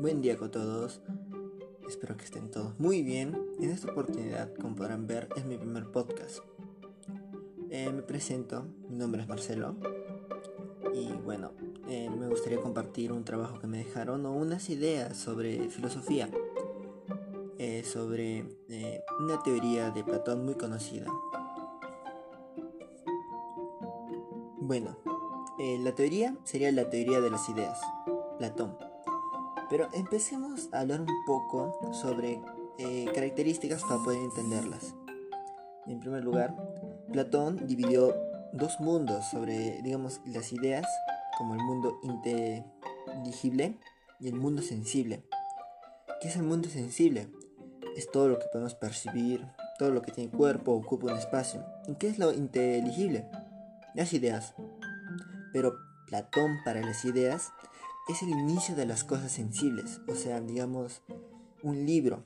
Buen día con todos. Espero que estén todos muy bien. En esta oportunidad, como podrán ver, es mi primer podcast. Eh, me presento, mi nombre es Marcelo. Y bueno, eh, me gustaría compartir un trabajo que me dejaron o unas ideas sobre filosofía. Eh, sobre una teoría de Platón muy conocida. Bueno, la teoría sería la teoría de las ideas, Platón. Pero empecemos a hablar un poco sobre eh, características para poder entenderlas. En primer lugar, Platón dividió dos mundos sobre, digamos, las ideas, como el mundo inteligible y el mundo sensible. ¿Qué es el mundo sensible? Es todo lo que podemos percibir, todo lo que tiene cuerpo, ocupa un espacio. ¿Y qué es lo inteligible? Las ideas. Pero Platón para las ideas es el inicio de las cosas sensibles. O sea, digamos, un libro.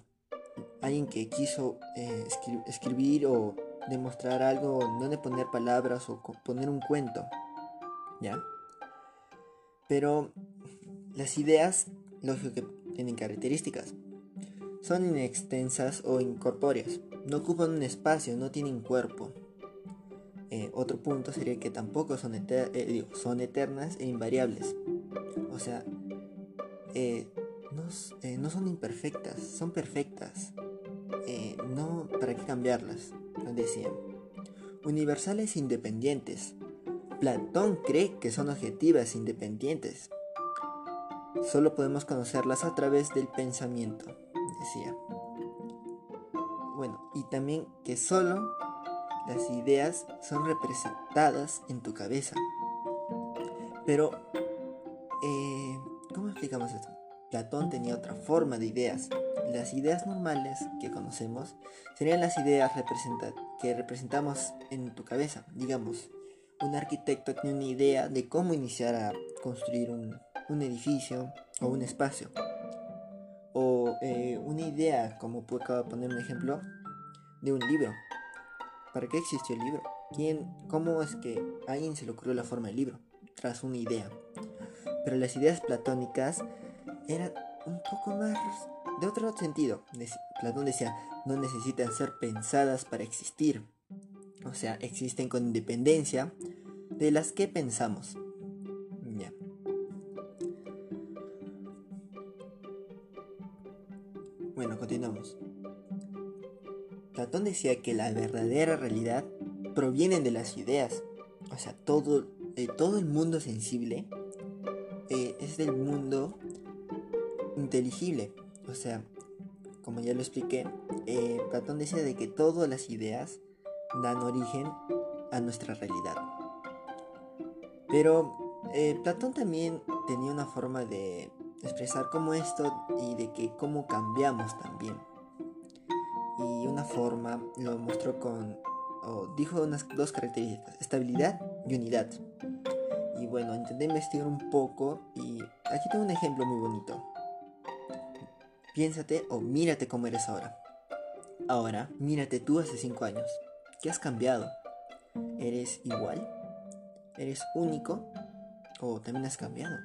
Alguien que quiso eh, escribir o demostrar algo, no de poner palabras o poner un cuento. ¿Ya? Pero las ideas, lógico que tienen características. Son inextensas o incorpóreas. No ocupan un espacio, no tienen cuerpo. Eh, otro punto sería que tampoco son, eh, son eternas e invariables. O sea, eh, eh, no, son imperfectas, son perfectas. Eh, no, ¿para qué cambiarlas? Decían. Universales independientes. Platón cree que son objetivas independientes. Solo podemos conocerlas a través del pensamiento, decía. Bueno, y también que solo las ideas son representadas en tu cabeza. Pero eh, ¿Cómo explicamos esto? Platón tenía otra forma de ideas. Las ideas normales que conocemos serían las ideas que representamos en tu cabeza. Digamos, un arquitecto tiene una idea de cómo iniciar a construir un, edificio o un espacio. O eh, una idea, como puedo poner un ejemplo, de un libro. ¿Para qué existió el libro? ¿Quién, ¿Cómo es que a alguien se le ocurrió la forma del libro? Tras una idea. Pero las ideas platónicas eran un poco más de otro sentido. Platón decía, no necesitan ser pensadas para existir. O sea, existen con independencia de las que pensamos. Ya. Bueno, continuamos. Platón decía que la verdadera realidad proviene de las ideas. O sea, todo el mundo sensible es del mundo inteligible. O sea, como ya lo expliqué, eh, Platón decía de que todas las ideas dan origen a nuestra realidad. Pero eh, Platón también tenía una forma de expresar cómo esto y de que cómo cambiamos también. Y una forma lo mostró con, o dijo unas dos características, estabilidad y unidad. Y bueno, intenté investigar un poco y aquí tengo un ejemplo muy bonito. Piénsate o mírate cómo eres ahora. Ahora, mírate tú hace 5 años. ¿Qué has cambiado? ¿Eres igual? ¿Eres único? ¿O también has cambiado?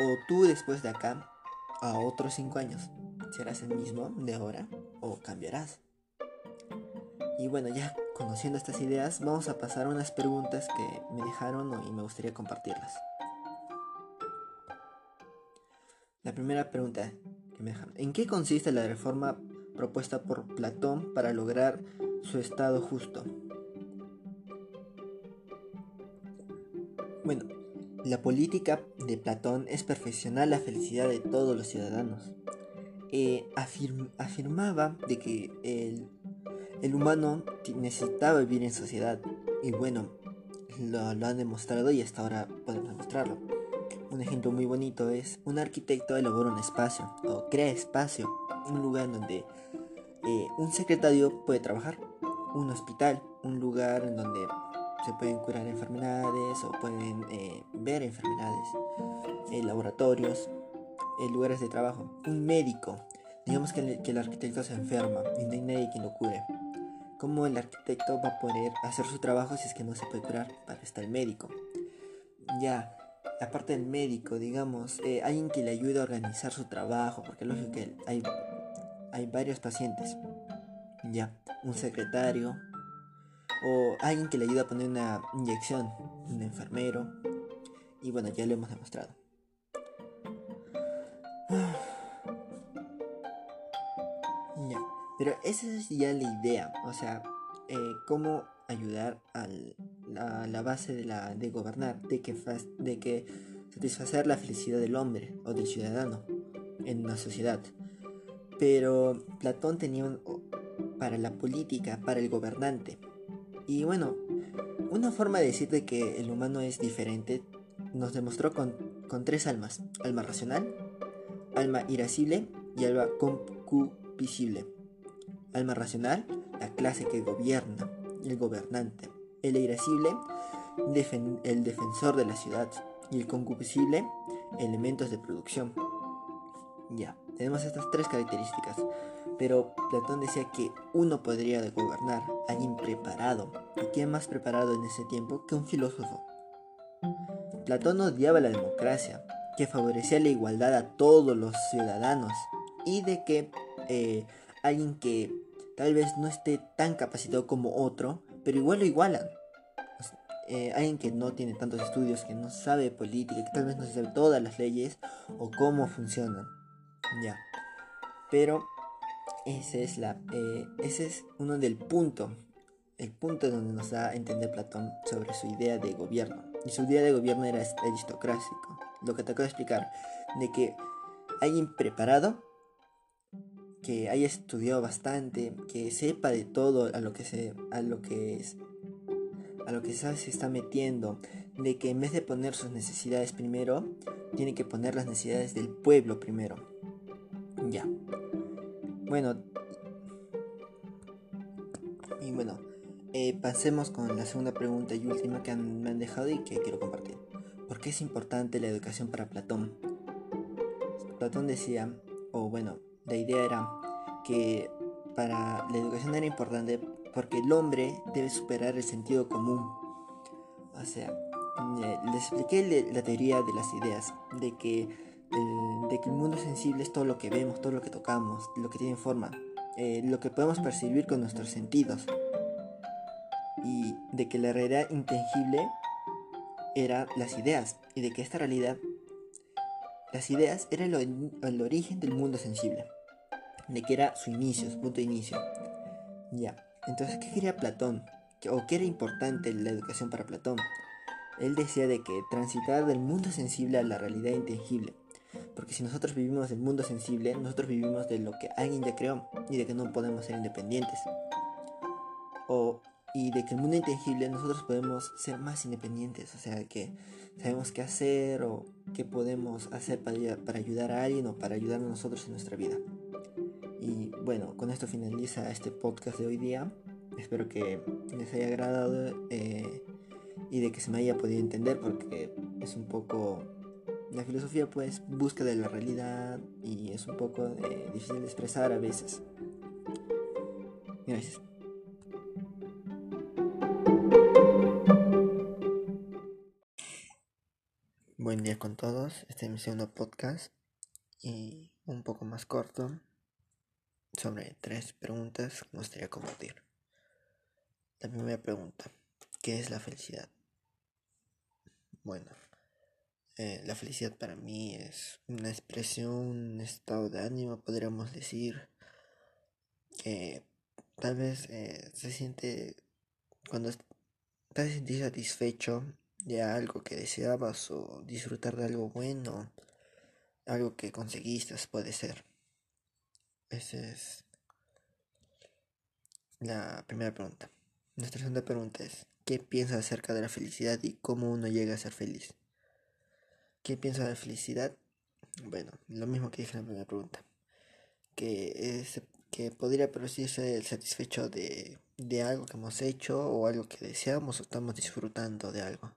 ¿O tú después de acá, a otros 5 años, serás el mismo de ahora o cambiarás? Y bueno, ya conociendo estas ideas, vamos a pasar a unas preguntas que me dejaron y me gustaría compartirlas. La primera pregunta que me dejaron, ¿en qué consiste la reforma propuesta por Platón para lograr su estado justo? Bueno, la política de Platón es perfeccionar la felicidad de todos los ciudadanos. Eh, afirmaba de que el el humano necesitaba vivir en sociedad y bueno, lo, han demostrado y hasta ahora podemos demostrarlo. Un ejemplo muy bonito es un arquitecto elabora un espacio o crea espacio, un lugar donde eh, un secretario puede trabajar, un hospital, un lugar en donde se pueden curar enfermedades o pueden eh, ver enfermedades, eh, laboratorios, lugares de trabajo, un médico. Digamos que el, que el arquitecto se enferma y no hay nadie quien lo cure cómo el arquitecto va a poder hacer su trabajo si es que no se puede curar para estar el médico. Ya, aparte del médico, digamos, eh, alguien que le ayude a organizar su trabajo, porque lógico que hay, hay varios pacientes, ya, un secretario, o alguien que le ayude a poner una inyección, un enfermero, y bueno, ya lo hemos demostrado. Pero esa es ya la idea, o sea, eh, cómo ayudar a la base de, gobernar, de que, de que satisfacer la felicidad del hombre o del ciudadano en una sociedad. Pero Platón tenía un, para la política, para el gobernante. Y bueno, una forma de decir de que el humano es diferente nos demostró con, con tres almas. Alma racional, alma irascible y alma concupiscible. Alma racional, la clase que gobierna, el gobernante. El irascible, el defensor de la ciudad. Y el concupiscible, elementos de producción. Ya, tenemos estas tres características. Pero Platón decía que uno podría gobernar, alguien preparado. ¿Y quién más preparado en ese tiempo que un filósofo? Platón odiaba la democracia, que favorecía la igualdad a todos los ciudadanos y de que eh, alguien que tal vez no esté tan capacitado como otro, pero igual lo igualan. Eh, alguien que no tiene tantos estudios, que no sabe política, que tal vez no sabe todas las leyes o cómo funcionan. Ya. Pero ese es, la, eh, ese es uno del punto, el punto donde nos da a entender Platón sobre su idea de gobierno. Y su idea de gobierno era aristocrático. Lo que te acabo de explicar, de que alguien preparado, que haya estudiado bastante, que sepa de todo a lo que se, a lo que es, a lo que se está metiendo, de que en vez de poner sus necesidades primero, tiene que poner las necesidades del pueblo primero. Ya. Bueno. Y bueno, eh, pasemos con la segunda pregunta y última que me han dejado y que quiero compartir. ¿Por qué es importante la educación para Platón? Platón decía, o bueno, la idea era que para la educación era importante porque el hombre debe superar el sentido común. O sea, eh, les expliqué la teoría de las ideas, de que, el, de que el mundo sensible es todo lo que vemos, todo lo que tocamos, lo que tiene forma, eh, lo que podemos percibir con nuestros sentidos. Y de que la realidad intangible era las ideas, y de que esta realidad, las ideas, era el, el origen del mundo sensible, de que era su inicio, su punto de inicio. Ya, entonces, ¿qué quería Platón? ¿O qué era importante la educación para Platón? Él decía de que transitar del mundo sensible a la realidad intangible. Porque si nosotros vivimos del mundo sensible, nosotros vivimos de lo que alguien ya creó y de que no podemos ser independientes. O, y de que el mundo intangible nosotros podemos ser más independientes. O sea, que sabemos qué hacer o qué podemos hacer para, para ayudar a alguien o para ayudar a nosotros en nuestra vida. Y bueno, con esto finaliza este podcast de hoy día. Espero que les haya agradado. Eh, y de que se me haya podido entender porque es un poco la filosofía pues busca de la realidad y es un poco eh, difícil de expresar a veces. Gracias. Buen día con todos. Este es mi segundo podcast y un poco más corto sobre tres preguntas que me gustaría compartir. La primera pregunta, ¿qué es la felicidad? Bueno, eh, la felicidad para mí es una expresión, un estado de ánimo, podríamos decir, que tal vez eh, se siente cuando estás satisfecho de algo que deseabas o disfrutar de algo bueno, algo que conseguiste puede ser. Esa es la primera pregunta. Nuestra segunda pregunta es, ¿Qué piensas acerca de la felicidad y cómo uno llega a ser feliz? ¿Qué piensas de la felicidad? Bueno, lo mismo que dije en la primera pregunta. Que, es, que podría producirse el satisfecho de, de algo que hemos hecho o algo que deseamos o estamos disfrutando de algo.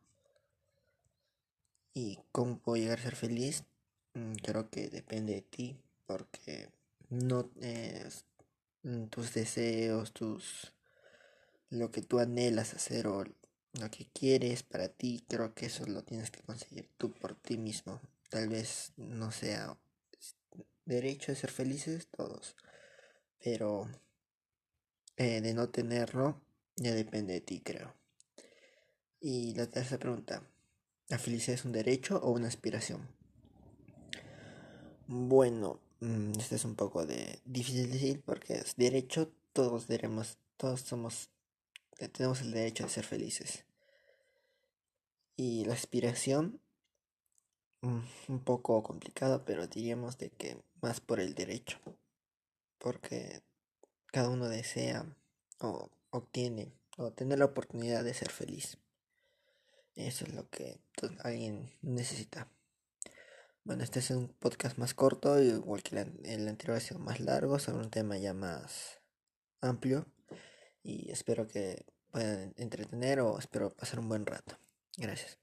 ¿Y cómo puedo llegar a ser feliz? Mm, creo que depende de ti, porque no es tus deseos, tus lo que tú anhelas hacer o lo que quieres para ti, creo que eso lo tienes que conseguir tú por ti mismo. Tal vez no sea derecho de ser felices todos, pero eh, de no tenerlo ya depende de ti, creo. Y la tercera pregunta, ¿la felicidad es un derecho o una aspiración? Bueno, mm, este es un poco de difícil decir porque es derecho, todos diremos, todos somos, tenemos el derecho de ser felices. Y la aspiración, mm, un poco complicado, pero diríamos de que más por el derecho, porque cada uno desea o obtiene o tener la oportunidad de ser feliz. Eso es lo que alguien necesita. Bueno, este es un podcast más corto, igual que el anterior ha sido más largo, sobre un tema ya más amplio. Y espero que puedan entretener o espero pasar un buen rato. Gracias.